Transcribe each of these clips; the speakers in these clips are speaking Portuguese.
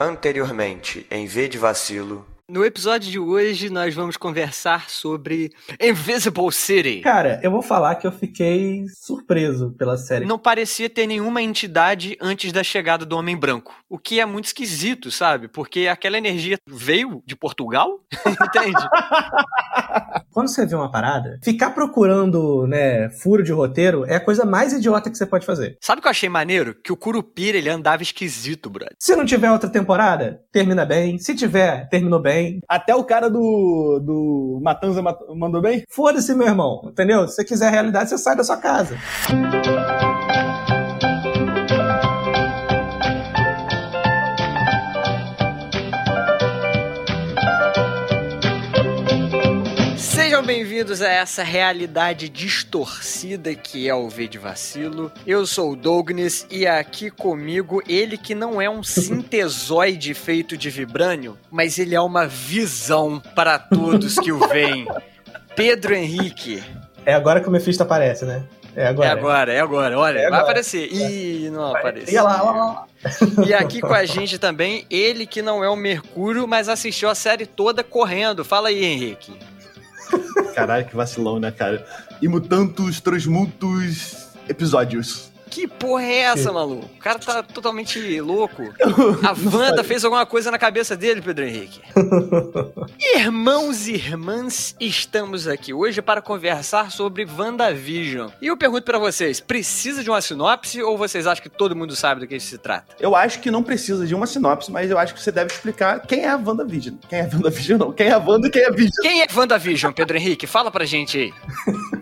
Anteriormente, em V de Vacilo. No episódio de hoje, nós vamos conversar sobre Invisible City. Cara, eu vou falar que eu fiquei surpreso pela série. Não parecia ter nenhuma entidade antes da chegada do Homem Branco. O que é muito esquisito, sabe? Porque aquela energia veio de Portugal? Entende? Quando você vê uma parada, ficar procurando, né, furo de roteiro é a coisa mais idiota que você pode fazer. Sabe o que eu achei maneiro? Que o Curupira, ele andava esquisito, brother. Se não tiver outra temporada, termina bem. Se tiver, terminou bem. Até o cara do, do Matanza mat- mandou bem? Foda-se, meu irmão. Entendeu? Se você quiser realidade, você sai da sua casa. Bem-vindos a essa realidade distorcida que é o V de Vacilo. Eu sou o Douglas e aqui comigo ele que não é um sintesoide feito de vibrânio, mas ele é uma visão para todos que o veem. Pedro Henrique. É agora que o Mephisto aparece, né? É agora. É agora, é agora. Olha, É vai agora. aparecer. Ih, não apareceu. Ia lá, lá, lá. E aqui com a gente também, ele que não é o Mercúrio, mas assistiu a série toda correndo. Fala aí, Henrique. Caralho, que vacilão, né, cara? Imutantos, transmutos, episódios. Que porra é essa, maluco? O cara tá totalmente louco. A Wanda fez alguma coisa na cabeça dele, Pedro Henrique. Irmãos e irmãs, estamos aqui hoje para conversar sobre WandaVision. E eu pergunto pra vocês, precisa de uma sinopse ou vocês acham que todo mundo sabe do que isso se trata? Eu acho que não precisa de uma sinopse, mas eu acho que você deve explicar quem é a WandaVision. Quem é a WandaVision, não. Quem é a Wanda e quem é a Vision. Quem é WandaVision, Pedro Henrique? Fala pra gente aí.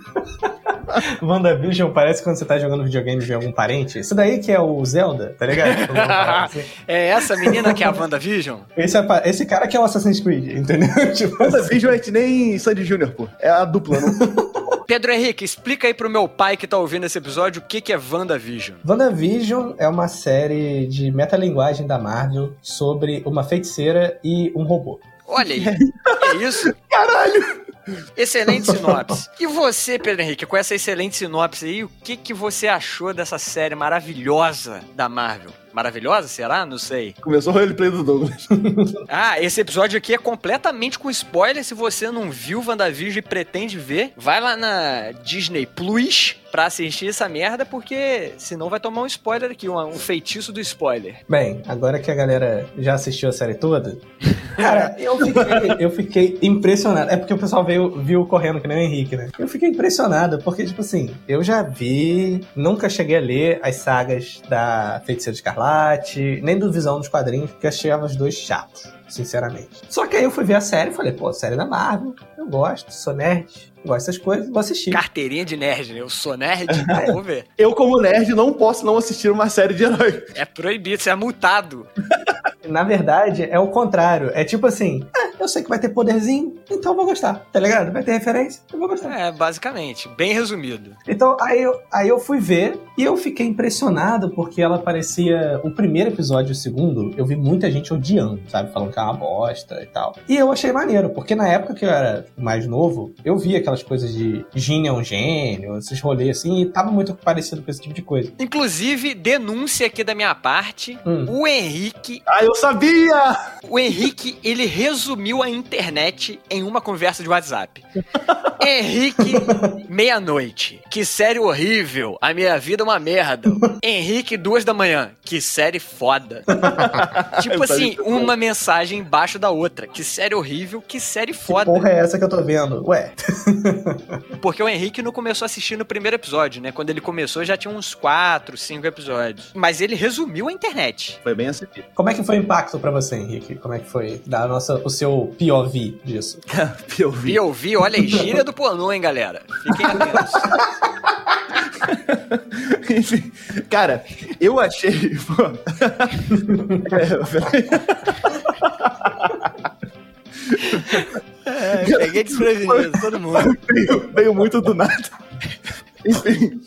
WandaVision parece quando você tá jogando videogame de algum parente. Isso daí que é o Zelda, tá ligado? Quando aparece. É essa menina que é a WandaVision? esse, é esse cara que é o Assassin's Creed, entendeu? Tipo, WandaVision é que nem Sandy Jr., pô. É a dupla, não? Pedro Henrique, explica aí pro meu pai que tá ouvindo esse episódio o que, que é WandaVision. WandaVision é uma série de metalinguagem da Marvel sobre uma feiticeira e um robô. Olha aí, é isso? Caralho! Excelente sinopse. E você, Pedro Henrique, com essa excelente sinopse aí, o que, que você achou dessa série maravilhosa da Marvel? Maravilhosa, será? Não sei. Começou o roleplay do Douglas. Ah, esse episódio aqui é completamente com spoiler. Se você não viu WandaVision e pretende ver, vai lá na Disney Plus pra assistir essa merda, porque senão vai tomar um spoiler aqui, um, um feitiço do spoiler. Bem, agora que a galera já assistiu a série toda, cara, eu fiquei, eu fiquei impressionado. É porque o pessoal veio, viu correndo, que nem o Henrique, né? Eu fiquei impressionado, porque, tipo assim, eu já vi, nunca cheguei a ler as sagas da Feiticeira Escarlate, nem do Visão dos quadrinhos, porque achava os dois chatos, sinceramente. Só que aí eu fui ver a série e falei, pô, série da Marvel, eu gosto, sou nerd, gosto dessas coisas, vou assistir. Carteirinha de nerd, né? Eu sou nerd, então vou ver. Eu, como nerd, não posso não assistir uma série de herói. É proibido, você é multado. Na verdade, é o contrário. É tipo assim, ah, eu sei que vai ter poderzinho, então eu vou gostar, tá ligado? Vai ter referência, eu vou gostar. É, basicamente, bem resumido. Então, aí eu, aí eu fui ver e eu fiquei impressionado porque ela parecia. O primeiro episódio e o segundo, eu vi muita gente odiando, sabe? Falando que é uma bosta e tal. E eu achei maneiro, porque na época que eu era mais novo, eu via aquelas coisas de Gene é um gênio, esses rolês assim, e tava muito parecido com esse tipo de coisa. Inclusive, denúncia aqui da minha parte. Hum. O Henrique, Ah, eu sabia! o Henrique, ele resumiu a internet em uma conversa de WhatsApp. Henrique, meia-noite. Que série horrível. A minha vida é uma merda. Henrique, duas da manhã. Que série foda. tipo assim, uma mensagem embaixo da outra. Que série horrível, que série Que foda. porra é essa que eu tô vendo? Ué, Porque o Henrique não começou a assistir no primeiro episódio, né? Quando ele começou já tinha uns quatro, cinco episódios. Mas ele resumiu a internet. Foi bem assim. como é que foi o impacto pra você, Henrique? Como é que foi da nossa, o seu POV disso? Eu vi, olha aí, gíria do pornô, hein, galera? Fiquem atentos. Enfim, cara, eu achei. pô. É, Peguei desprevenido, todo mundo. veio, veio muito do nada. Enfim,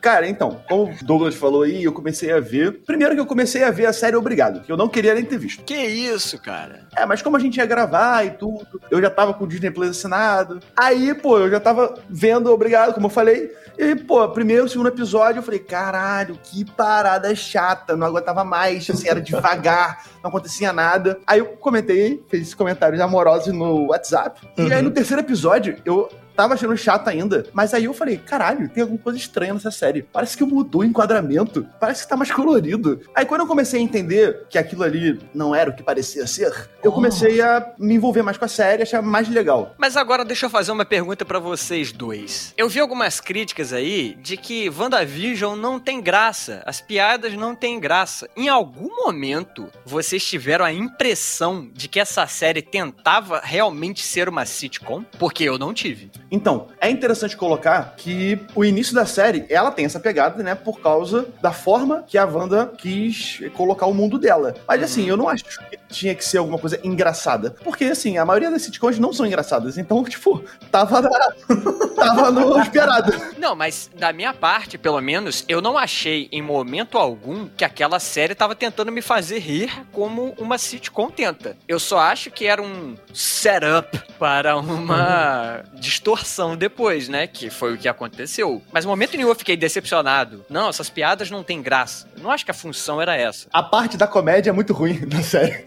Cara, então, como o Douglas falou aí, eu comecei a ver. Primeiro que eu comecei a ver a série Obrigado, que eu não queria nem ter visto. Que isso, cara? É, mas como a gente ia gravar e tudo, eu já tava com o Disney Plus assinado. Aí, pô, eu já tava vendo Obrigado, como eu falei. E, pô, primeiro, segundo episódio, eu falei, caralho, que parada chata, não aguentava mais, assim, era devagar, não acontecia nada. Aí eu comentei, fiz comentários amorosos no WhatsApp. Uhum. E aí no terceiro episódio, eu tava achando chato ainda. Mas aí eu falei, caralho, tem alguma coisa estranha nessa série. Parece que mudou o enquadramento. Parece que tá mais colorido. Aí quando eu comecei a entender que aquilo ali não era o que parecia ser, eu comecei a me envolver mais com a série, achar mais legal. Mas agora deixa eu fazer uma pergunta para vocês dois. Eu vi algumas críticas aí de que WandaVision não tem graça. As piadas não têm graça. Em algum momento, vocês tiveram a impressão de que essa série tentava realmente ser uma sitcom? Porque eu não tive. Então, é interessante colocar que o início da série, ela tem essa pegada, né, por causa da forma que a Wanda quis colocar o mundo dela. Mas assim, eu não acho que tinha que ser alguma coisa engraçada. Porque, assim, a maioria das sitcoms não são engraçadas. Então, tipo, tava, tava no esperado. Não, mas da minha parte, pelo menos, eu não achei em momento algum que aquela série tava tentando me fazer rir como uma sitcom tenta. Eu só acho que era um setup para uma distorção distorção depois, né? Que foi o que aconteceu. Mas no momento nenhum eu fiquei decepcionado. Não, essas piadas não têm graça. Eu não acho que a função era essa. A parte da comédia é muito ruim da série.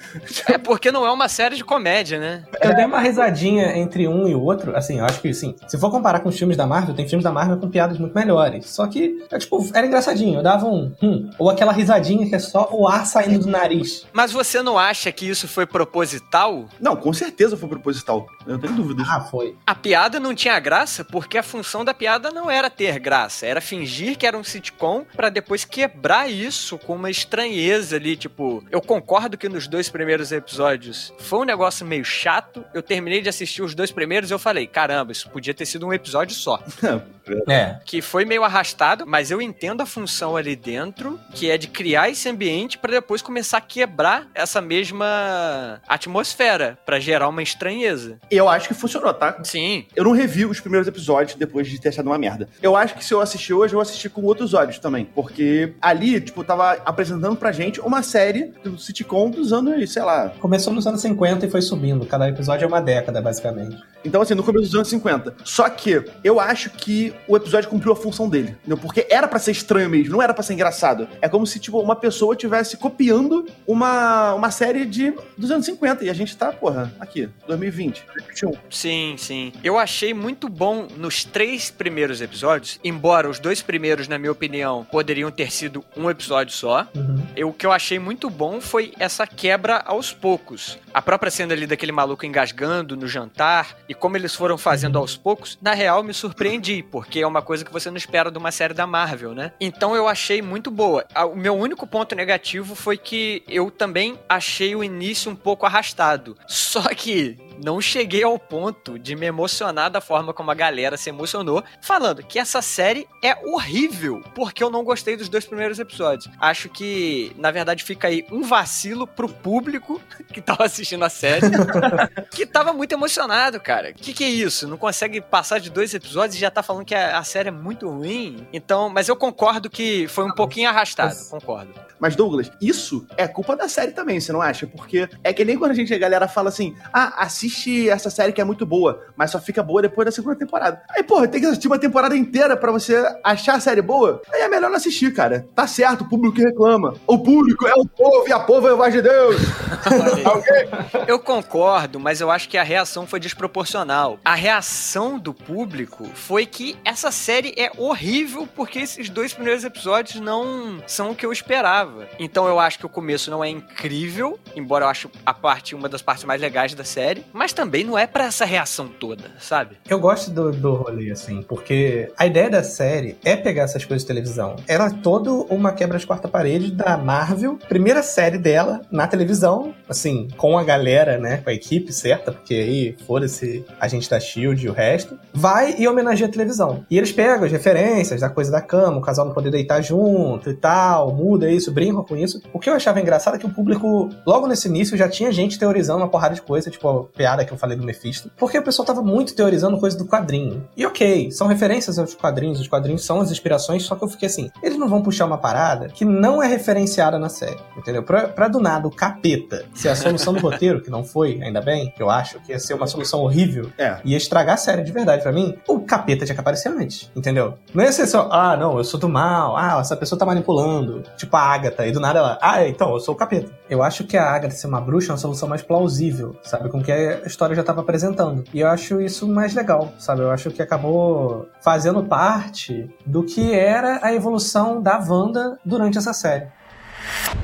É porque não é uma série de comédia, né? Eu dei uma risadinha entre um e o outro. Assim, eu acho que, assim, se for comparar com os filmes da Marvel, tem filmes da Marvel com piadas muito melhores. Só que, é, tipo, era engraçadinho. Eu dava um hum. Ou aquela risadinha que é só o ar saindo do nariz. Mas você não acha que isso foi proposital? Não, com certeza foi proposital. Eu não tenho dúvidas. Ah, foi. A piada não tinha graça porque a função da piada não era ter graça, era fingir que era um sitcom para depois quebrar isso com uma estranheza ali, tipo, eu concordo que nos dois primeiros episódios foi um negócio meio chato. Eu terminei de assistir os dois primeiros e eu falei, caramba, isso podia ter sido um episódio só. é. Que foi meio arrastado, mas eu entendo a função ali dentro, que é de criar esse ambiente para depois começar a quebrar essa mesma atmosfera, para gerar uma estranheza. Eu acho que funcionou, tá? Sim. Eu não revi os primeiros episódios depois de ter achado uma merda. Eu acho que se eu assistir hoje, eu assisti com outros olhos também. Porque ali, tipo, tava apresentando pra gente uma série do sitcom dos anos, sei lá. Começou nos anos 50 e foi subindo. Cada episódio é uma década, basicamente. Então, assim, no começo dos anos 50. Só que eu acho que o episódio cumpriu a função dele. Entendeu? Porque era para ser estranho mesmo, não era para ser engraçado. É como se, tipo, uma pessoa tivesse copiando uma, uma série de, dos anos 50. E a gente tá, porra, aqui, 2020, 2021. Sim, sim. Eu achei muito bom nos três primeiros episódios, embora os dois primeiros, na minha opinião, poderiam ter sido um episódio só. Uhum. Eu, o que eu achei muito bom foi essa quebra aos poucos. A própria cena ali daquele maluco engasgando no jantar e como eles foram fazendo aos poucos, na real me surpreendi, porque é uma coisa que você não espera de uma série da Marvel, né? Então eu achei muito boa. O meu único ponto negativo foi que eu também achei o início um pouco arrastado. Só que não cheguei ao ponto de me emocionar da forma como a galera se emocionou, falando que essa série é horrível, porque eu não gostei dos dois primeiros episódios. Acho que, na verdade, fica aí um vacilo pro público que tava assistindo a série, que tava muito emocionado, cara. Que que é isso? Não consegue passar de dois episódios e já tá falando que a, a série é muito ruim? Então, mas eu concordo que foi um pouquinho arrastado, concordo. Mas, Douglas, isso é culpa da série também, você não acha? Porque é que nem quando a gente, a galera fala assim, ah, assiste essa série que é muito boa, mas só fica boa depois da segunda temporada. Aí, porra, tem que assistir uma temporada inteira para você achar a série boa? Aí é melhor não assistir, cara. Tá certo, o público reclama. O público é o povo e a povo é a voz de Deus. okay? Eu concordo, mas eu acho que a reação foi desproporcional. A reação do público foi que essa série é horrível porque esses dois primeiros episódios não são o que eu esperava. Então eu acho que o começo não é incrível, embora eu acho a parte uma das partes mais legais da série, mas também não é para essa reação toda, sabe? Eu gosto do, do rolê, assim, porque a ideia da série é pegar essas coisas de televisão. Ela é toda uma quebra de quarta parede da Marvel, primeira série dela na televisão, assim, com a galera, né, com a equipe certa, porque aí, foda-se, a gente da SHIELD e o resto, vai e homenageia a televisão. E eles pegam as referências da coisa da cama, o casal não poder deitar junto e tal, muda isso, brincam com isso. O que eu achava engraçado é que o público, logo nesse início, já tinha gente teorizando uma porrada de coisa, tipo, piada que eu falei do Mephisto, porque o pessoal tava muito teorizando coisa do quadrinho. E ok, são referências aos quadrinhos, os quadrinhos são as inspirações, só que eu fiquei assim, eles não vão puxar uma parada que não é referenciada na série, entendeu? Pra, pra do nada o capeta ser a solução do roteiro, que não foi, ainda bem, que eu acho que ia ser uma solução horrível, É. ia estragar a série de verdade pra mim, o capeta tinha que aparecer antes, entendeu? Não ia ser só, ah, não, eu sou do mal, ah, essa pessoa tá manipulando, tipo a Agatha, e do nada ela, ah, então, eu sou o capeta. Eu acho que a Agatha ser uma bruxa é uma solução mais plausível, sabe, com que a história já tava apresentando. E eu acho isso mais legal, sabe? Eu acho que acabou fazendo parte do que era a evolução da Wanda durante essa série.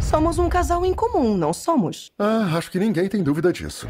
Somos um casal em comum, não somos? Ah, acho que ninguém tem dúvida disso.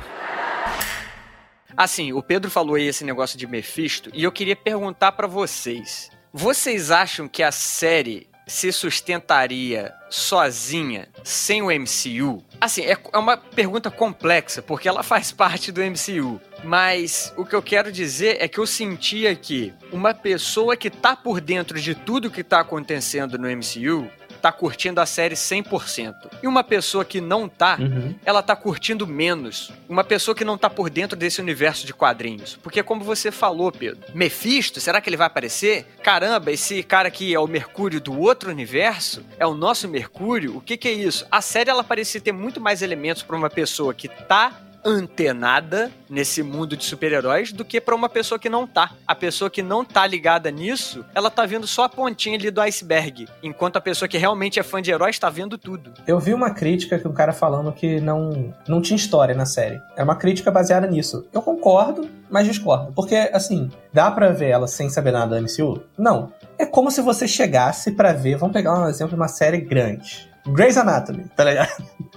Assim, o Pedro falou aí esse negócio de Mephisto e eu queria perguntar pra vocês. Vocês acham que a série se sustentaria sozinha, sem o MCU? Assim, é é uma pergunta complexa, porque ela faz parte do MCU. Mas o que eu quero dizer é que eu sentia que uma pessoa que tá por dentro de tudo que tá acontecendo no MCU tá curtindo a série 100%. E uma pessoa que não tá, Uhum. ela tá curtindo menos. Uma pessoa que não tá por dentro desse universo de quadrinhos. Porque como você falou, Pedro, Mephisto, será que ele vai aparecer? Caramba, esse cara aqui é o Mercúrio do outro universo? É o nosso Mercúrio? O que que é isso? A série ela parecia ter muito mais elementos pra uma pessoa que tá antenada nesse mundo de super-heróis do que pra uma pessoa que não tá. A pessoa que não tá ligada nisso, ela tá vendo só a pontinha ali do iceberg, enquanto a pessoa que realmente é fã de heróis tá vendo tudo. Eu vi uma crítica que um cara falando que não, não tinha história na série. É uma crítica baseada nisso. Eu concordo, mas discordo. Porque, assim, dá pra ver ela sem saber nada da MCU? Não. É como se você chegasse pra ver, vamos pegar um exemplo de uma série grande. Grey's Anatomy, tá ligado?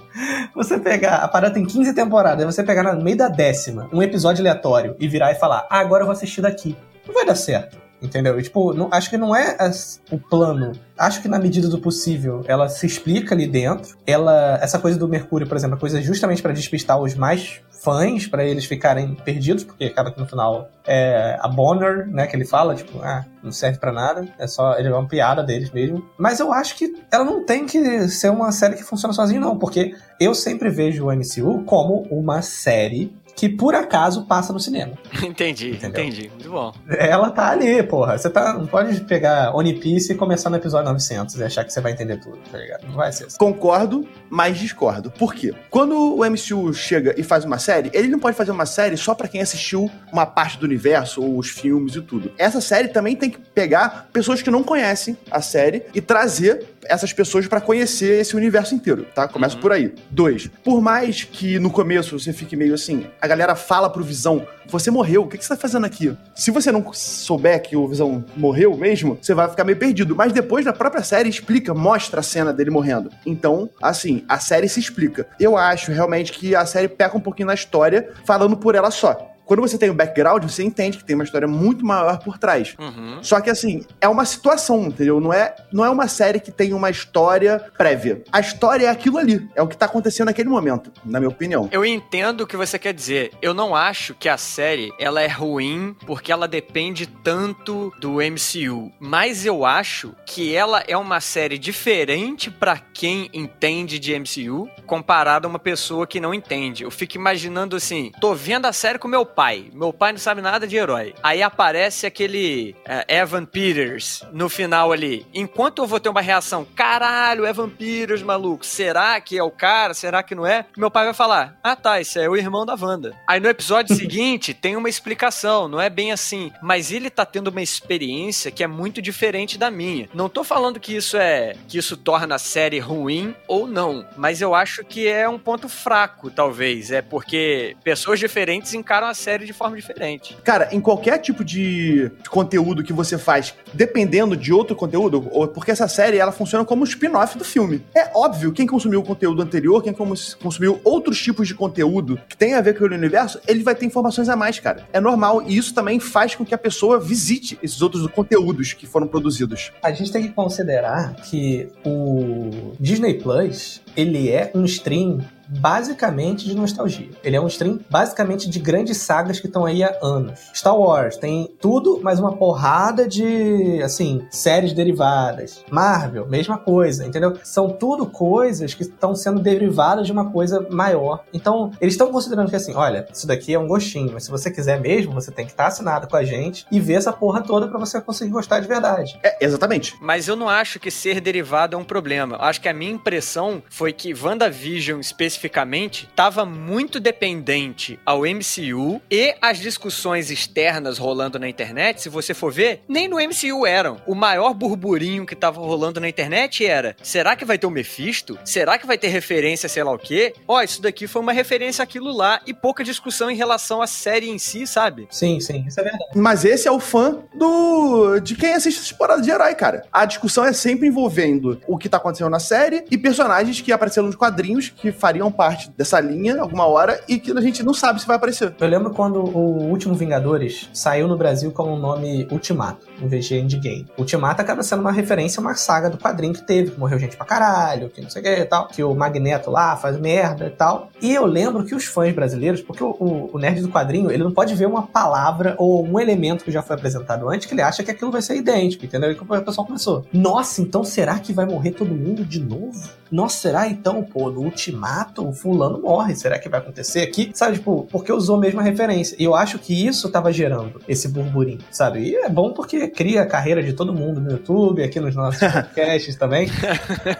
Você pegar, a parada tem 15 temporadas, você pegar no meio da décima um episódio aleatório e virar e falar, ah, agora eu vou assistir daqui. Não vai dar certo. Entendeu? E, tipo, não- acho que não é as- o plano. Acho que na medida do possível ela se explica ali dentro. Ela, essa coisa do Mercúrio, por exemplo, é coisa justamente pra despistar os mais fãs, pra eles ficarem perdidos, porque acaba que no final é a Bonner, né, que ele fala, tipo, ah, não serve pra nada, é só ele é uma piada deles mesmo. Mas eu acho que ela não tem que ser uma série que funciona sozinha não, porque eu sempre vejo o MCU como uma série que por acaso passa no cinema. entendi, Entendeu? entendi. Muito bom. Ela tá ali, porra. Você tá, não pode pegar One Piece e começar no episódio 900 e achar que você vai entender tudo, tá ligado? Não vai ser assim. Concordo, mas discordo. Por quê? Quando o MCU chega e faz uma série, ele não pode fazer uma série só pra quem assistiu uma parte do universo, ou os filmes e tudo. Essa série também tem que pegar pessoas que não conhecem a série e trazer essas pessoas pra conhecer esse universo inteiro, tá? Começa Uhum. por aí. Dois, por mais que no começo você fique meio assim, a galera fala pro Visão, você morreu, o que que você tá fazendo aqui? Se você não souber que o Visão morreu mesmo, você vai ficar meio perdido. Mas depois da própria série explica, mostra a cena dele morrendo. Então, assim, a série se explica. Eu acho realmente que a série peca um pouquinho na história, falando por ela só. Quando você tem o background, você entende que tem uma história muito maior por trás. Uhum. Só que assim, é uma situação, entendeu? Não é, não é uma série que tem uma história prévia. A história é aquilo ali. É o que tá acontecendo naquele momento, na minha opinião. Eu entendo o que você quer dizer. Eu não acho que a série ela é ruim porque ela depende tanto do MCU, mas eu acho que ela é uma série diferente pra quem entende de MCU comparado a uma pessoa que não entende. Eu fico imaginando assim, tô vendo a série com meu pai. Meu pai não sabe nada de herói. Aí aparece aquele eh, Evan Peters no final ali. Enquanto eu vou ter uma reação, caralho, Evan Peters, maluco, será que é o cara? Será que não é? Meu pai vai falar, ah tá, esse é o irmão da Wanda. Aí no episódio seguinte tem uma explicação, não é bem assim. Mas ele tá tendo uma experiência que é muito diferente da minha. Não tô falando que isso é que isso torna a série ruim ou não, mas eu acho que é um ponto fraco, talvez. É porque pessoas diferentes encaram a série de forma diferente. Cara, em qualquer tipo de conteúdo que você faz, dependendo de outro conteúdo, ou- porque essa série ela funciona como um spin-off do filme. É óbvio, quem consumiu o conteúdo anterior, quem cons- consumiu outros tipos de conteúdo que tem a ver com o universo, ele vai ter informações a mais, cara. É normal e isso também faz com que a pessoa visite esses outros conteúdos que foram produzidos. A gente tem que considerar que o Disney Plus ele é um stream basicamente de nostalgia. Ele é um stream basicamente de grandes sagas que estão aí há anos. Star Wars tem tudo, mas uma porrada de, assim, séries derivadas. Marvel, mesma coisa, entendeu? São tudo coisas que estão sendo derivadas de uma coisa maior. Então, eles estão considerando que assim, olha, isso daqui é um gostinho, mas se você quiser mesmo, você tem que estar assinado com a gente e ver essa porra toda para você conseguir gostar de verdade. É, exatamente. Mas eu não acho que ser derivado é um problema. Eu acho que a minha impressão foi que WandaVision, especificamente, estava muito dependente ao MCU e as discussões externas rolando na internet, se você for ver, nem no MCU eram. O maior burburinho que tava rolando na internet era: será que vai ter o Mephisto? Será que vai ter referência, sei lá o quê? Ó, isso daqui foi uma referência àquilo lá e pouca discussão em relação à série em si, sabe? Sim, sim, isso é verdade. Mas esse é o fã do de quem assiste essa temporada de herói, cara. A discussão é sempre envolvendo o que tá acontecendo na série e personagens que apareceram nos quadrinhos que fariam parte dessa linha alguma hora e que a gente não sabe se vai aparecer. Eu lembro quando o último Vingadores saiu no Brasil com o nome Ultimato, em vez de Endgame. Ultimato acaba sendo uma referência a uma saga do quadrinho que teve, que morreu gente pra caralho, que não sei o que e tal, que o Magneto lá faz merda e tal. E eu lembro que os fãs brasileiros, porque o, o, o nerd do quadrinho, ele não pode ver uma palavra ou um elemento que já foi apresentado antes que ele acha que aquilo vai ser idêntico, entendeu? E que o pessoal começou. Nossa, então será que vai morrer todo mundo de novo? Nossa, será então, pô, no Ultimato o fulano morre? Será que vai acontecer aqui? Sabe, tipo, porque usou a mesma referência. E eu acho que isso tava gerando esse burburinho, sabe? E é bom porque cria a carreira de todo mundo no YouTube, aqui nos nossos podcasts também.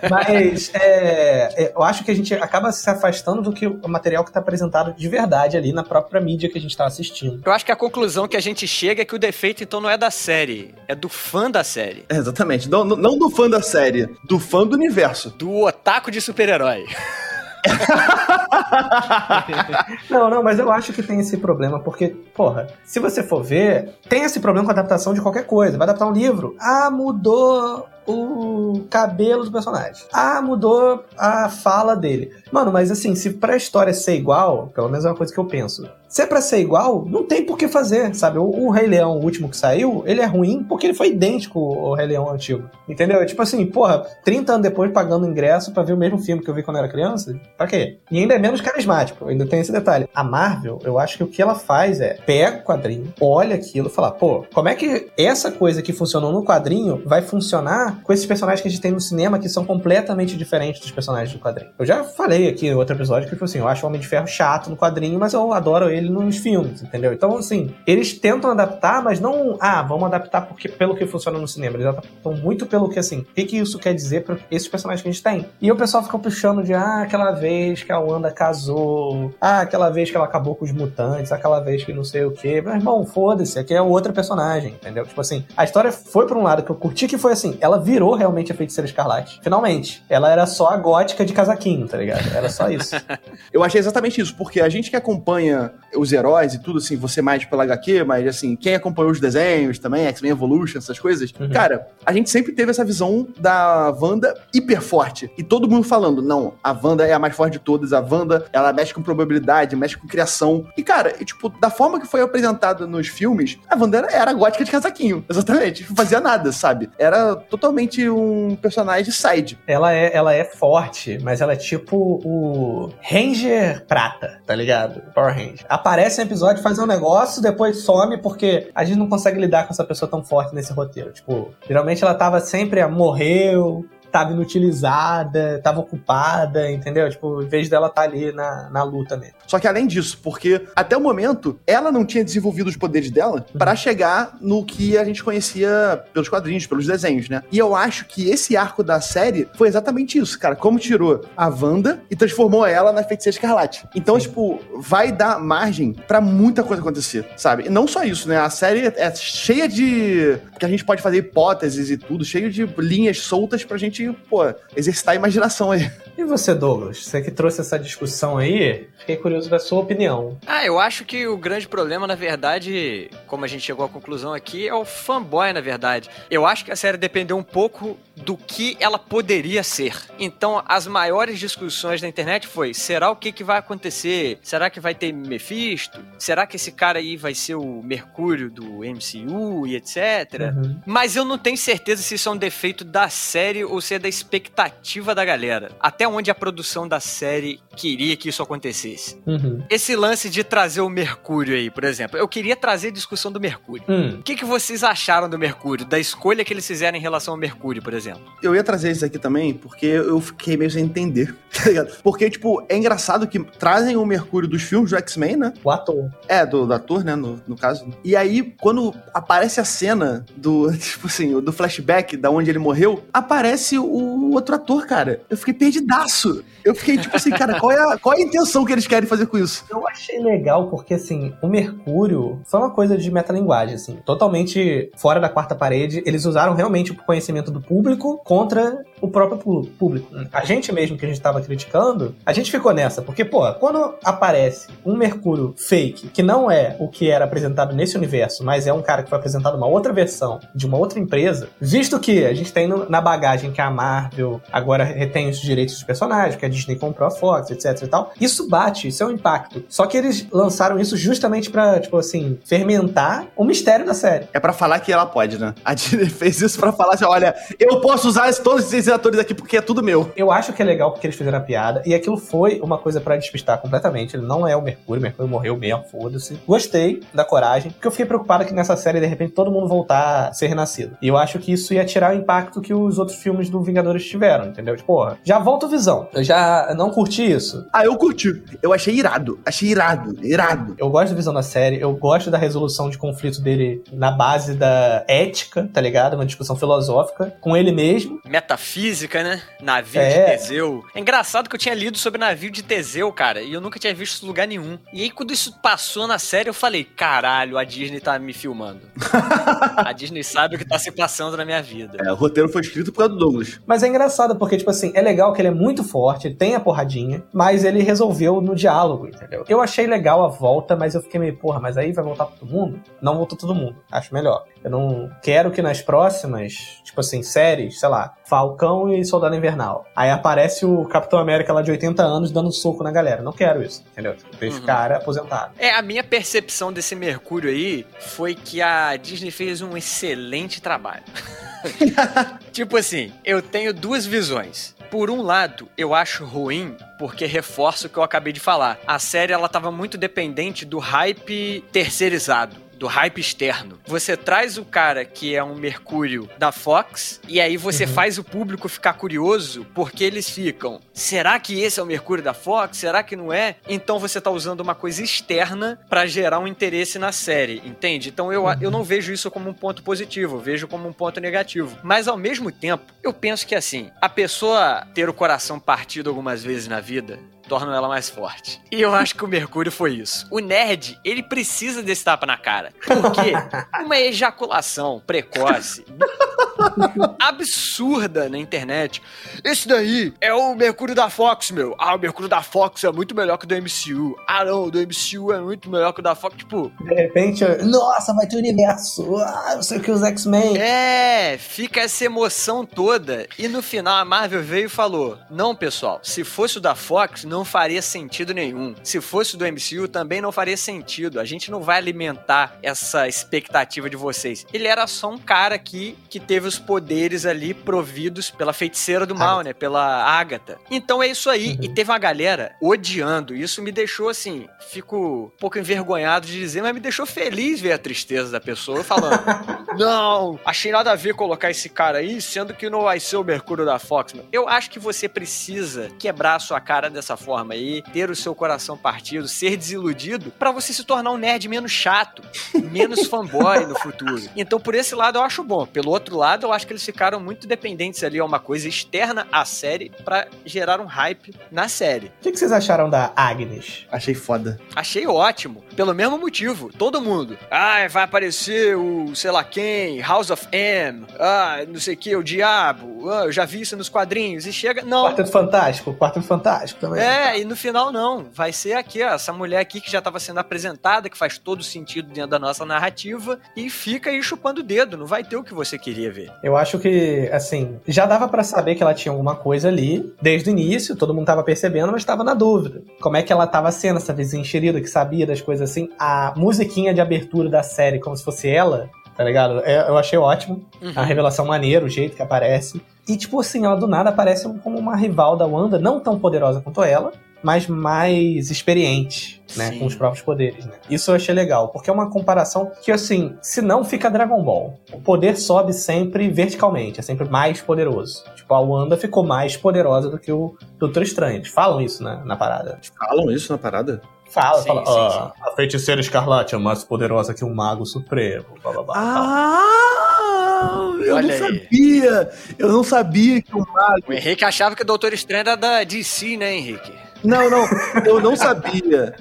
Mas é, é, eu acho que a gente acaba se afastando do que o material que tá apresentado de verdade ali na própria mídia que a gente tá assistindo. Eu acho que a conclusão que a gente chega é que o defeito então não é da série, é do fã da série. É, exatamente. Não, não do fã da série, do fã do universo. Do otaku de super-herói. Não, não, mas eu acho que tem esse problema, porque, porra, se você for ver, tem esse problema com a adaptação de qualquer coisa. Vai adaptar um livro, ah, mudou o cabelo do personagem. Ah, mudou a fala dele. Mano, mas assim, se pra história ser igual, pelo menos é uma coisa que eu penso. Se é pra ser igual, não tem por que fazer, sabe? O, o Rei Leão, o último que saiu, ele é ruim porque ele foi idêntico ao Rei Leão antigo. Entendeu? É tipo assim, porra, 30 anos depois pagando ingresso pra ver o mesmo filme que eu vi quando era criança, pra quê? E ainda é menos carismático, ainda tem esse detalhe. A Marvel, eu acho que o que ela faz é pega o quadrinho, olha aquilo e fala, pô, como é que essa coisa que funcionou no quadrinho vai funcionar com esses personagens que a gente tem no cinema que são completamente diferentes dos personagens do quadrinho? Eu já falei aqui no outro episódio que, tipo assim, eu acho o Homem de Ferro chato no quadrinho, mas eu adoro ele nos filmes, entendeu? Então, assim, eles tentam adaptar, mas não, ah, vamos adaptar porque, pelo que funciona no cinema. Eles adaptam muito pelo que, assim, o que, que isso quer dizer para esses personagens que a gente tem. E o pessoal fica puxando de, ah, aquela vez que a Wanda casou, ah, aquela vez que ela acabou com os mutantes, aquela vez que não sei o quê. Mas, irmão, foda-se, aqui é outra personagem, entendeu? Tipo assim, a história foi pra um lado que eu curti, que foi assim, ela virou realmente a Feiticeira Escarlate. Finalmente. Ela era só a gótica de casaquinho, tá ligado? Era só isso. Eu achei exatamente isso, porque a gente que acompanha os heróis e tudo, assim, você mais pela HQ, mas assim, quem acompanhou os desenhos também, X-Men Evolution, essas coisas, Uhum. cara, a gente sempre teve essa visão da Wanda hiper forte. E todo mundo falando, não, a Wanda é a mais forte de todas, a Wanda, ela mexe com probabilidade, mexe com criação. E, cara, e, tipo, da forma que foi apresentada nos filmes, a Wanda era, era gótica de casaquinho, exatamente. Não fazia nada, sabe? Era totalmente um personagem side. Ela é, ela é forte, mas ela é tipo o Ranger Prata, tá ligado? Power Ranger. Aparece em episódio, faz um negócio, depois some porque a gente não consegue lidar com essa pessoa tão forte nesse roteiro. Tipo, geralmente ela tava sempre, morreu, tava inutilizada, tava ocupada, entendeu? Tipo, em vez dela estar ali na, na luta mesmo. Só que além disso, porque até o momento ela não tinha desenvolvido os poderes dela pra chegar no que a gente conhecia pelos quadrinhos, pelos desenhos, né? E eu acho que esse arco da série foi exatamente isso, cara. Como tirou a Wanda e transformou ela na feiticeira escarlate. Então, Sim. tipo, vai dar margem pra muita coisa acontecer, sabe? E não só isso, né? A série é cheia de. que a gente pode fazer hipóteses e tudo, cheio de linhas soltas pra gente, pô, exercitar a imaginação aí. E você, Douglas? Você que trouxe essa discussão aí, fiquei curioso da sua opinião. Ah, eu acho que o grande problema, na verdade, como a gente chegou à conclusão aqui, é o fanboy, na verdade. Eu acho que a série dependeu um pouco do que ela poderia ser. Então, as maiores discussões na internet foi: será o que, que vai acontecer? Será que vai ter Mephisto? Será que esse cara aí vai ser o Mercúrio do MCU e etc? Uhum. Mas eu não tenho certeza se isso é um defeito da série ou se ser da expectativa da galera. Até onde a produção da série queria que isso acontecesse. Uhum. Esse lance de trazer o Mercúrio aí, por exemplo. Eu queria trazer a discussão do Mercúrio. Hum. O que, que vocês acharam do Mercúrio? Da escolha que eles fizeram em relação ao Mercúrio, por exemplo? Eu ia trazer isso aqui também, porque eu fiquei meio sem entender, tá ligado? Porque, tipo, é engraçado que trazem o Mercúrio dos filmes do X-Men, né? O ator. É, do, do ator, né, no, no caso. E aí, quando aparece a cena do, tipo assim, do flashback da onde ele morreu, aparece o outro ator, cara. Eu fiquei perdidaço. Eu fiquei, tipo assim, cara, qual é, a, qual é a intenção que eles querem fazer com isso? Eu achei legal porque, assim, o Mercúrio foi uma coisa de metalinguagem, assim, totalmente fora da quarta parede. Eles usaram realmente o conhecimento do público contra o próprio público. A gente mesmo que a gente tava criticando, a gente ficou nessa, porque, pô, quando aparece um Mercúrio fake, que não é o que era apresentado nesse universo, mas é um cara que foi apresentado uma outra versão de uma outra empresa, visto que a gente tem na bagagem que a Marvel agora retém os direitos dos personagens, que a Disney comprou a Fox, etc e tal, isso bate, isso é um impacto. Só que eles lançaram isso justamente pra, tipo assim, fermentar o mistério da série. É pra falar que ela pode, né? A Disney fez isso pra falar assim, olha, eu posso usar todos esses atores aqui porque é tudo meu. Eu acho que é legal porque eles fizeram a piada, e aquilo foi uma coisa pra despistar completamente. Ele não é o Mercúrio, o Mercúrio morreu mesmo, foda-se. Gostei da coragem, porque eu fiquei preocupado que nessa série, de repente, todo mundo voltar a ser renascido. E eu acho que isso ia tirar o impacto que os outros filmes do Vingadores tiveram, entendeu? Tipo, porra, já volta o Visão. Eu já não curti isso. Ah, eu curti. Eu achei irado. Achei irado. Irado. Eu gosto da visão da série, eu gosto da resolução de conflito dele na base da ética, tá ligado? Uma discussão filosófica com ele mesmo. Metafísica, né? Navio É. de Teseu. É engraçado que eu tinha lido sobre navio de Teseu, cara, e eu nunca tinha visto isso em lugar nenhum. E aí, quando isso passou na série, eu falei: caralho, a Disney tá me filmando. a Disney sabe o que tá se passando na minha vida. É, o roteiro foi escrito por causa do Douglas. Mas é engraçado porque, tipo assim, é legal que ele é muito forte, tem a porradinha, mas ele resolveu no diálogo, entendeu? Eu achei legal a volta, mas eu fiquei meio, porra, mas aí vai voltar todo mundo? Não voltou todo mundo, acho melhor. Eu não quero que nas próximas, tipo assim, séries, sei lá, Falcão e Soldado Invernal. Aí aparece o Capitão América lá de 80 anos dando um soco na galera. Não quero isso, entendeu? Tipo, deixa o Uhum. cara aposentado. É, a minha percepção desse Mercúrio aí foi que a Disney fez um excelente trabalho. tipo assim, eu tenho duas visões. Por um lado, eu acho ruim porque reforça o que eu acabei de falar. A série ela tava muito dependente do hype terceirizado. Do hype externo. Você traz o cara que é um Mercúrio da Fox, e aí você Uhum. faz o público ficar curioso, porque eles ficam. Será que esse é o Mercúrio da Fox? Será que não é? Então você tá usando uma coisa externa pra gerar um interesse na série, entende? Então eu, eu não vejo isso como um ponto positivo, eu vejo como um ponto negativo. Mas ao mesmo tempo, eu penso que assim, a pessoa ter o coração partido algumas vezes na vida torna ela mais forte. E eu acho que o Mercúrio foi isso. O nerd, ele precisa desse tapa na cara. Porque uma ejaculação precoce absurda na internet. Esse daí é o Mercúrio da Fox, meu. Ah, o Mercúrio da Fox é muito melhor que o do MCU. Ah, não, o do MCU é muito melhor que o da Fox. Tipo, De repente, nossa, vai ter universo. Ah, não sei o que, os X-Men. é, fica essa emoção toda. E no final a Marvel veio e falou: Não, pessoal, se fosse o da Fox, não faria sentido nenhum. Se fosse do MCU, também não faria sentido. A gente não vai alimentar essa expectativa de vocês. Ele era só um cara aqui que teve os poderes ali providos pela feiticeira do mal, né? Pela Agatha. Então é isso aí. Uhum. E teve uma galera odiando. Isso me deixou assim, fico um pouco envergonhado de dizer, mas me deixou feliz ver a tristeza da pessoa falando. Não, achei nada a ver colocar esse cara aí, sendo que não vai ser o Mercúrio da Fox. meu. Eu acho que você precisa quebrar a sua cara dessa forma aí, ter o seu coração partido, ser desiludido, pra você se tornar um nerd menos chato, menos fanboy no futuro. Então, por esse lado, eu acho bom. Pelo outro lado, eu acho que eles ficaram muito dependentes ali a uma coisa externa à série pra gerar um hype na série. O que, que vocês acharam da Agnes? Achei foda. Achei ótimo, pelo mesmo motivo. Todo mundo. Ah, vai aparecer o sei lá quem, House of M, ah, não sei o que, o Diabo. Ah, eu já vi isso nos quadrinhos. E chega. Não. Quarteto Fantástico, Quarteto Fantástico também. É, e no final não. Vai ser aqui, ó, essa mulher aqui que já estava sendo apresentada, que faz todo sentido dentro da nossa narrativa, e fica aí chupando o dedo. Não vai ter o que você queria ver. Eu acho que, assim, já dava pra saber que ela tinha alguma coisa ali desde o início, todo mundo tava percebendo, mas tava na dúvida. Como é que ela tava sendo essa vizinha enxerida que sabia das coisas assim? A musiquinha de abertura da série, como se fosse ela, tá ligado? É, Eu achei ótimo. Uhum. A revelação maneira, o jeito que aparece. E, tipo assim, ela do nada aparece como uma rival da Wanda, não tão poderosa quanto ela, mas mais experiente, né? Sim. Com os próprios poderes, né? Isso eu achei legal, porque é uma comparação que, assim, se não fica Dragon Ball. O poder sobe sempre verticalmente, é sempre mais poderoso. Tipo, a Wanda ficou mais poderosa do que o Doutor Estranho. Eles falam isso né, na parada. Falam isso na parada? Fala, Sim, fala, sim, "Ah, a feiticeira escarlate é mais poderosa que um mago supremo. Blá, blá, blá, tal. Ah! Eu Olha não aí. sabia! Eu não sabia que o mago. O Henrique achava que o Doutor Estranho era da DC, né, Henrique? Não, não, eu não sabia.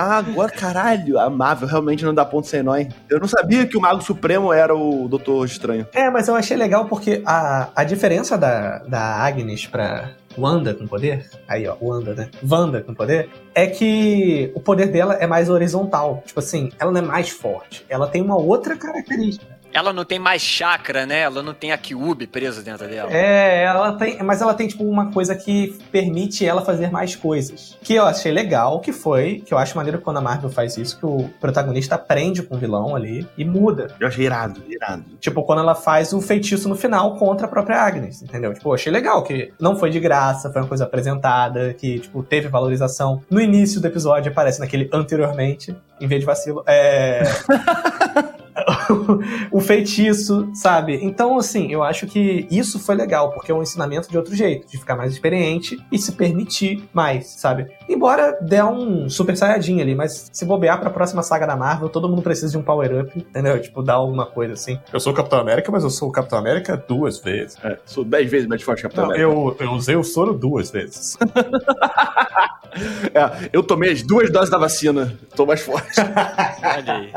Ah, agora, caralho, a Marvel realmente não dá ponto sem nó, hein? Eu não sabia que o Mago Supremo era o Doutor Estranho. É, mas eu achei legal porque a, a diferença da, da Agnes pra Wanda com poder, aí ó, Wanda, né? Wanda com poder, é que o poder dela é mais horizontal. Tipo assim, ela não é mais forte. Ela tem uma outra característica. Ela não tem mais chakra, né? Ela não tem a Kyubi presa dentro dela. É, ela tem. Mas ela tem, tipo, uma coisa que permite ela fazer mais coisas. Que eu achei legal, que foi, que eu acho maneiro quando a Marvel faz isso, que o protagonista aprende com o vilão ali e muda. Eu achei irado, irado. Tipo, quando ela faz o feitiço no final contra a própria Agnes, entendeu? Tipo, eu achei legal, que não foi de graça, foi uma coisa apresentada, que, tipo, teve valorização. No início do episódio aparece naquele anteriormente, em vez de vacilo. É. o feitiço, sabe? Então, assim, eu acho que isso foi legal, porque é um ensinamento de outro jeito, de ficar mais experiente e se permitir mais, sabe? Embora dê um super saiyajin ali, mas se bobear pra próxima saga da Marvel, todo mundo precisa de um power-up, entendeu? Tipo, dar alguma coisa assim. Eu sou o Capitão América, mas eu sou o Capitão América duas vezes. É, sou dez vezes mais forte que a Capitão Não, América. eu, eu usei o soro duas vezes. É, eu tomei as duas doses da vacina. Tô mais forte. Olha aí.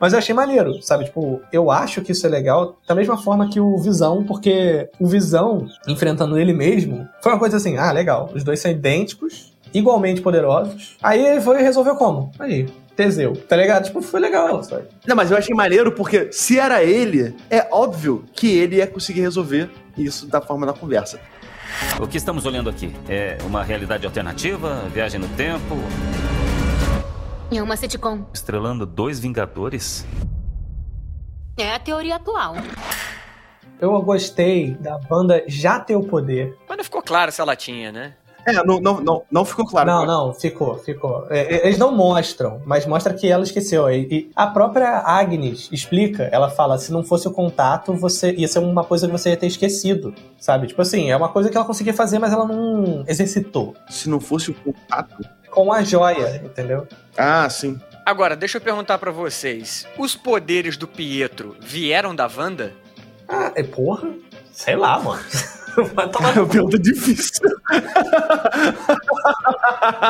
Mas eu achei maneiro, sabe? Tipo, eu acho que isso é legal da mesma forma que o Visão, porque o Visão, enfrentando ele mesmo, foi uma coisa assim, ah, legal, os dois são idênticos, igualmente poderosos. Aí ele foi e resolveu como? Aí, Teseu, tá ligado? Tipo, foi legal, sabe? Não, mas eu achei maneiro porque se era ele, é óbvio que ele ia conseguir resolver isso da forma da conversa. O que estamos olhando aqui? É uma realidade alternativa? Viagem no tempo? É uma sitcom. Estrelando dois Vingadores? É a teoria atual. Eu gostei da banda já ter o poder. Mas não ficou claro se ela tinha, né? É, não, não, não, não ficou claro. Não, não, ficou, ficou. É, é, eles não mostram, mas mostra que ela esqueceu. E, e a própria Agnes explica, ela fala, se não fosse o contato, você ia ser uma coisa que você ia ter esquecido, sabe? Tipo assim, é uma coisa que ela conseguia fazer, mas ela não exercitou. Se não fosse o contato. Com a joia, entendeu? Ah, sim. Agora, deixa eu perguntar pra vocês. Os poderes do Pietro vieram da Wanda? Ah, é porra? Sei lá, mano. Vai tomar É uma pergunta difícil.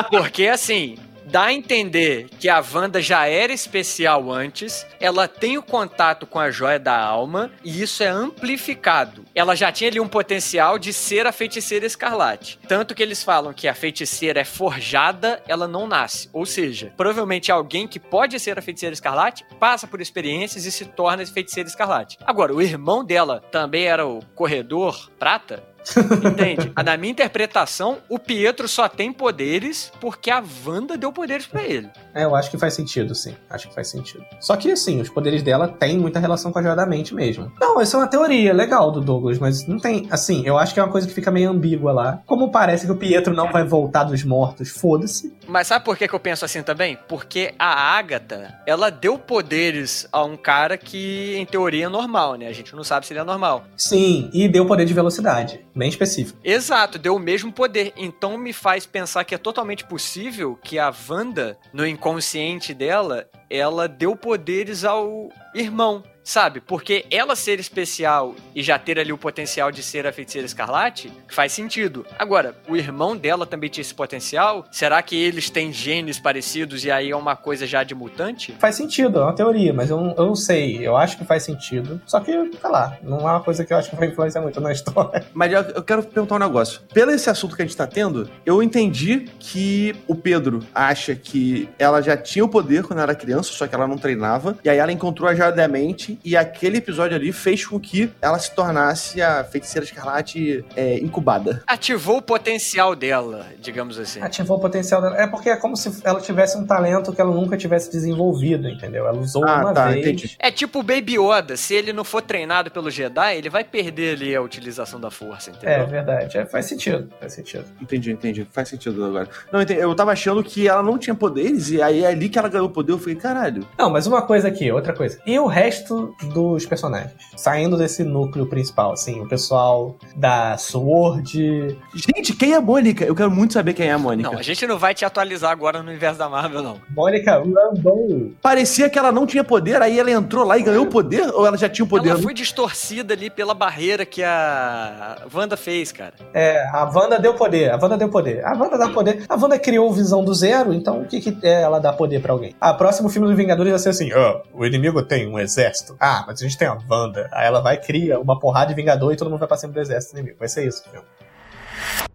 Porque, assim, dá a entender que a Wanda já era especial antes, ela tem o contato com a joia da alma, e isso é amplificado. Ela já tinha ali um potencial de ser a feiticeira escarlate. Tanto que eles falam que a feiticeira é forjada, ela não nasce. Ou seja, provavelmente alguém que pode ser a feiticeira escarlate passa por experiências e se torna feiticeira escarlate. Agora, o irmão dela também era o corredor prata? Entende? Na minha interpretação, o Pietro só tem poderes porque a Wanda deu poderes pra ele. É, eu acho que faz sentido, sim. Acho que faz sentido. Só que, assim, os poderes dela têm muita relação com a joia da mente mesmo. Não, isso é uma teoria legal do Douglas, mas não tem. Assim, eu acho que é uma coisa que fica meio ambígua lá. Como parece que o Pietro não vai voltar dos mortos, foda-se. Mas sabe por que, que eu penso assim também? Porque a Agatha, ela deu poderes a um cara que, em teoria, é normal, né? A gente não sabe se ele é normal. Sim, e deu poder de velocidade. Bem específico. Exato, deu o mesmo poder. Então me faz pensar que é totalmente possível que a Wanda, no inconsciente dela, ela deu poderes ao irmão. Sabe? Porque ela ser especial e já ter ali o potencial de ser a feiticeira escarlate, faz sentido. Agora, o irmão dela também tinha esse potencial? Será que eles têm genes parecidos e aí é uma coisa já de mutante? Faz sentido, é uma teoria, mas eu, não- eu não sei. Eu acho que faz sentido. Só que, sei lá, não é uma coisa que eu acho que vai influenciar muito na história. Mas eu, eu quero perguntar um negócio. Pelo esse assunto que a gente tá tendo, eu entendi que o Pedro acha que ela já tinha o poder quando era criança, só que ela não treinava. E aí ela encontrou a joia da mente e aquele episódio ali fez com que ela se tornasse a feiticeira escarlate é, incubada. Ativou o potencial dela, digamos assim. Ativou o potencial dela. É porque é como se ela tivesse um talento que ela nunca tivesse desenvolvido, entendeu? Ela usou Ah, uma tá, vez. entendi. É tipo o Baby Yoda, se ele não for treinado pelo Jedi, ele vai perder ali a utilização da força, É, entendeu? verdade. É, faz sentido. Faz sentido. Entendi, entendi. Faz sentido agora. Não, entendi. eu tava achando que ela não tinha poderes, e aí é ali que ela ganhou poder. Eu falei, caralho. Não, mas uma coisa aqui, outra coisa. E o resto dos personagens? Saindo desse núcleo principal, assim, o pessoal da Sword. Gente, quem é a Mônica? Eu quero muito saber quem é a Mônica. Não, a gente não vai te atualizar agora no universo da Marvel, não. Mônica Rambeau. Parecia que ela não tinha poder, aí ela entrou lá e ganhou poder? Ou ela já tinha o poder? Ela foi distorcida ali pela barreira que a Wanda fez, cara. É, a Wanda deu poder, a Wanda deu poder. A Wanda dá poder. A Wanda criou visão do zero, então o que, que é ela dar poder pra alguém? Ah, próximo filme do Vingadores vai ser assim: ó, o inimigo tem um exército. Ah, mas a gente tem a Wanda. Aí ela vai cria uma porrada de Vingador e todo mundo vai pra cima do exército inimigo. Vai ser isso, filme.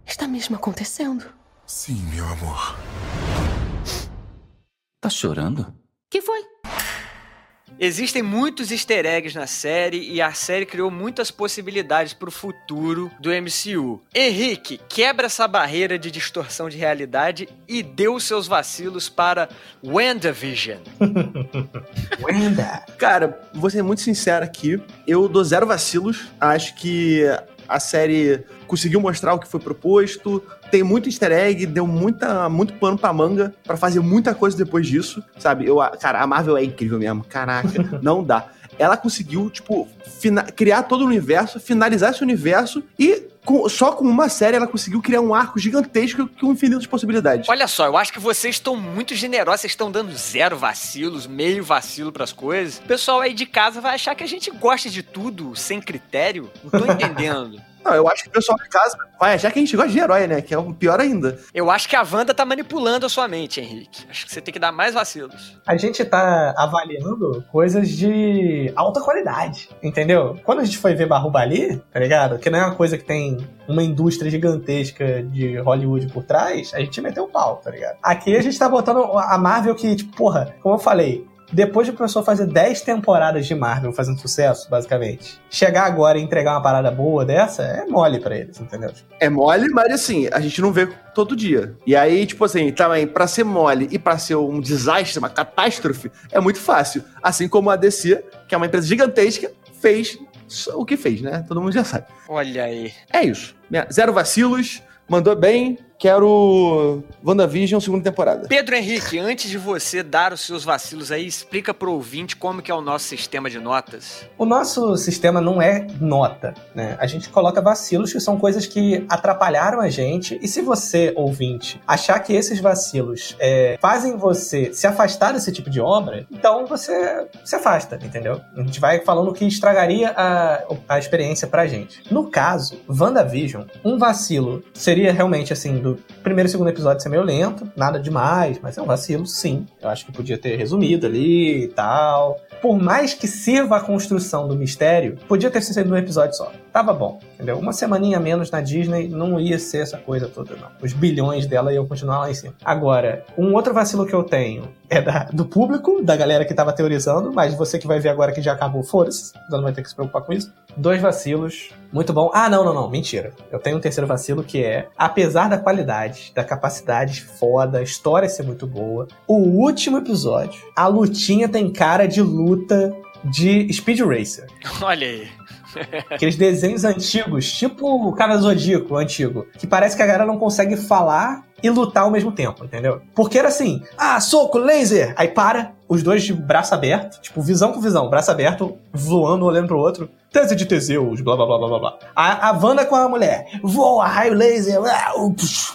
Está mesmo acontecendo? Sim, meu amor. Tá chorando? Existem muitos easter eggs na série e a série criou muitas possibilidades pro futuro do MCU. Henrique, quebra essa barreira de distorção de realidade e deu seus vacilos para WandaVision. Wanda. Cara, vou ser muito sincero aqui. Eu dou zero vacilos. Acho que a série conseguiu mostrar o que foi proposto. Tem muito easter egg, deu muita, muito pano pra manga pra fazer muita coisa depois disso, sabe? Eu, cara, a Marvel é incrível mesmo. Caraca, não dá. Ela conseguiu, tipo, criar todo o universo, finalizar esse universo e com- só com uma série ela conseguiu criar um arco gigantesco com infinitas possibilidades. Olha só, eu acho que vocês estão muito generosos, vocês estão dando zero vacilos, meio vacilo pras coisas. O pessoal aí de casa vai achar que a gente gosta de tudo sem critério. Não tô entendendo. Não, eu acho que o pessoal de casa vai achar que a gente gosta de herói, né? Que é o pior ainda. Eu acho que a Wanda tá manipulando a sua mente, Henrique. Acho que você tem que dar mais vacilos. A gente tá avaliando coisas de alta qualidade, entendeu? Quando a gente foi ver Barruba ali, tá ligado? Que não é uma coisa que tem uma indústria gigantesca de Hollywood por trás, a gente meteu o pau, tá ligado? Aqui a gente tá botando a Marvel que, tipo, porra, como eu falei, depois de a pessoa fazer 10 temporadas de Marvel fazendo sucesso, basicamente, chegar agora e entregar uma parada boa dessa é mole pra eles, entendeu? É mole, mas assim, a gente não vê todo dia. E aí, tipo assim, também, pra ser mole e pra ser um desastre, uma catástrofe, é muito fácil. Assim como a DC, que é uma empresa gigantesca, fez o que fez, né? Todo mundo já sabe. Olha aí. É isso. Zero vacilos, mandou bem. Quero WandaVision segunda temporada. Pedro Henrique, antes de você dar os seus vacilos aí, explica pro ouvinte como que é o nosso sistema de notas. O nosso sistema não é nota, né? A gente coloca vacilos que são coisas que atrapalharam a gente. E se você, ouvinte, achar que esses vacilos é, fazem você se afastar desse tipo de obra, então você se afasta, entendeu? A gente vai falando o que estragaria a, a experiência pra gente. No caso, WandaVision, um vacilo seria realmente assim, do primeiro e segundo episódio ser meio lento, nada demais, mas é um vacilo, sim. Eu acho que podia ter resumido ali e tal. Por mais que sirva a construção do mistério, podia ter sido um episódio só. Tava bom, entendeu? Uma semaninha menos na Disney não ia ser essa coisa toda, não. Os bilhões dela iam continuar lá em cima. Agora, um outro vacilo que eu tenho é da- do público, da galera que tava teorizando, mas você que vai ver agora que já acabou, você não vai ter que se preocupar com isso. Dois vacilos, muito bom. Ah, não, não, não, mentira. Eu tenho um terceiro vacilo que é, apesar da qualidade, da capacidade foda, a história ser muito boa, o último episódio, a lutinha tem cara de luta de Speed Racer. Olha aí. Aqueles desenhos antigos, tipo o cara Zodíaco antigo, que parece que a galera não consegue falar e lutar ao mesmo tempo, entendeu? Porque era assim, ah, soco, laser! Aí para, os dois de braço aberto, tipo, visão com visão, braço aberto, voando, olhando pro outro. Tese de Teseus, blá blá blá blá blá. A, a Wanda com a mulher, voa, raio laser,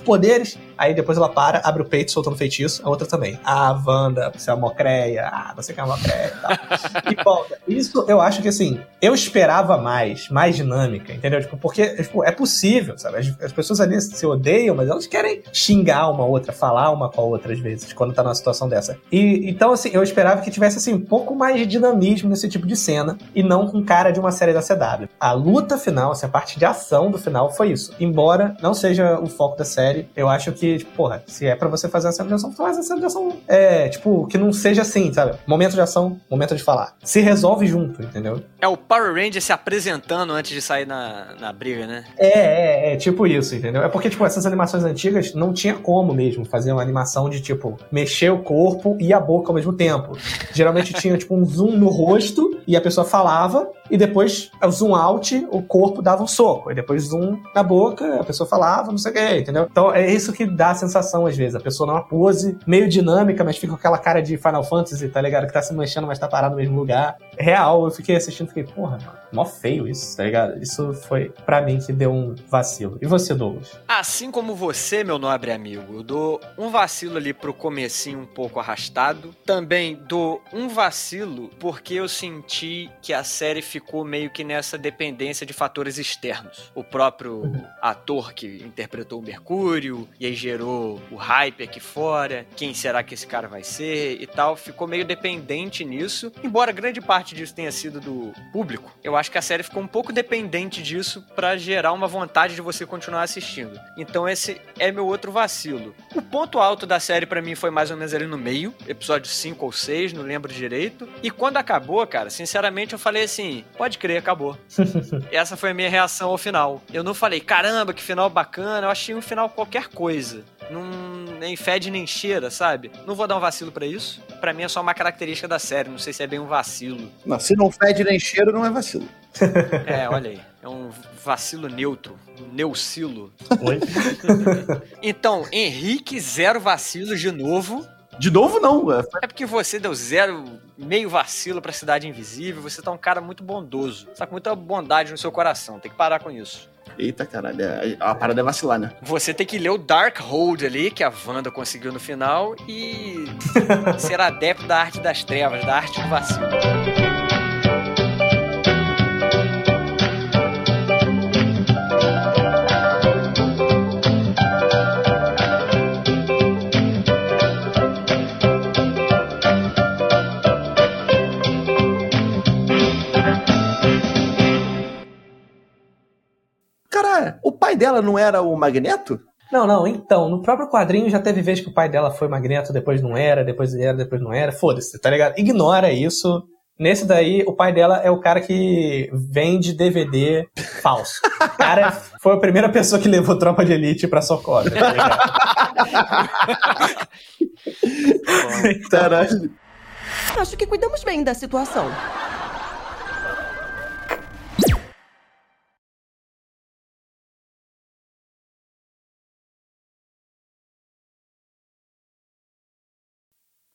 poderes. Aí depois ela para, abre o peito, soltando feitiço, a outra também. Ah, Wanda, você é uma mocreia, ah, você quer uma mocreia e tal. e volta. Isso eu acho que assim, eu esperava mais, mais dinâmica, entendeu? Tipo, porque tipo, é possível, sabe? As, as pessoas ali se odeiam, mas elas querem xingar xingar uma outra, falar uma com a outra às vezes, quando tá numa situação dessa. E então, assim, eu esperava que tivesse assim, um pouco mais de dinamismo nesse tipo de cena e não com cara de uma série da CW. A luta final, assim, a parte de ação do final foi isso. Embora não seja o foco da série, eu acho que, tipo, porra, se é para você fazer uma cena de ação, faz uma cena de ação, é, tipo, que não seja assim, sabe? Momento de ação, momento de falar. Se resolve junto, entendeu? É o Power Ranger se apresentando antes de sair na, na briga, né? É, é, é tipo isso, entendeu? É porque, tipo, essas animações antigas não tinha como mesmo fazer uma animação de, tipo, mexer o corpo e a boca ao mesmo tempo. Geralmente tinha, tipo, um zoom no rosto e a pessoa falava, e depois o zoom out, o corpo dava um soco. E depois zoom na boca, a pessoa falava, não sei o que, entendeu? Então é isso que dá a sensação às vezes. A pessoa numa pose meio dinâmica, mas fica com aquela cara de Final Fantasy, tá ligado? Que tá se manchando, mas tá parado no mesmo lugar. Real, eu fiquei assistindo fiquei, porra, mano, mó feio isso, tá ligado? Isso foi para mim que deu um vacilo. E você, Douglas? Assim como você, meu nobre amigo, eu dou um vacilo ali pro comecinho um pouco arrastado. Também dou um vacilo porque eu senti que a série ficou meio que nessa dependência de fatores externos. O próprio ator que interpretou o Mercúrio, e aí gerou o hype aqui fora, quem será que esse cara vai ser e tal, ficou meio dependente nisso. Embora grande parte disso tenha sido do público, eu acho que a série ficou um pouco dependente disso para gerar uma vontade de você continuar assistindo. Então esse é meu outro vacilo. O ponto alto da série para mim foi mais ou menos ali no meio, episódio 5 ou 6, não lembro direito. E quando acabou, cara, sinceramente eu falei assim: pode crer, acabou. Essa foi a minha reação ao final. Eu não falei, caramba, que final bacana, eu achei um final qualquer coisa. Não, nem fede nem cheira, sabe? Não vou dar um vacilo para isso. Para mim é só uma característica da série, não sei se é bem um vacilo. Não, se não fede nem cheiro, não é vacilo. É, olha aí. É um vacilo neutro. Um neucilo. Oi? Então, Henrique, zero vacilos de novo. De novo, não. É, É porque você deu zero, meio vacilo pra Cidade Invisível. Você tá um cara muito bondoso. Tá com muita bondade no seu coração. Tem que parar com isso. Eita, caralho. é- A parada é vacilar, né? Você tem que ler o Dark Hold ali, que a Wanda conseguiu no final, e ser adepto da arte das trevas, da arte do vacilo. Dela não era o Magneto? Não, não, então, no próprio quadrinho já teve vez que o pai dela foi Magneto, depois não era, depois era, depois não era. Foda-se, tá ligado? Ignora isso. Nesse daí, o pai dela é o cara que vende DVD falso. O cara foi a primeira pessoa que levou tropa de elite pra Socorro, tá ligado? Caralho. Acho que cuidamos bem da situação.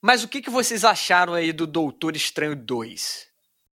Mas o que, que vocês acharam aí do Doutor Estranho 2?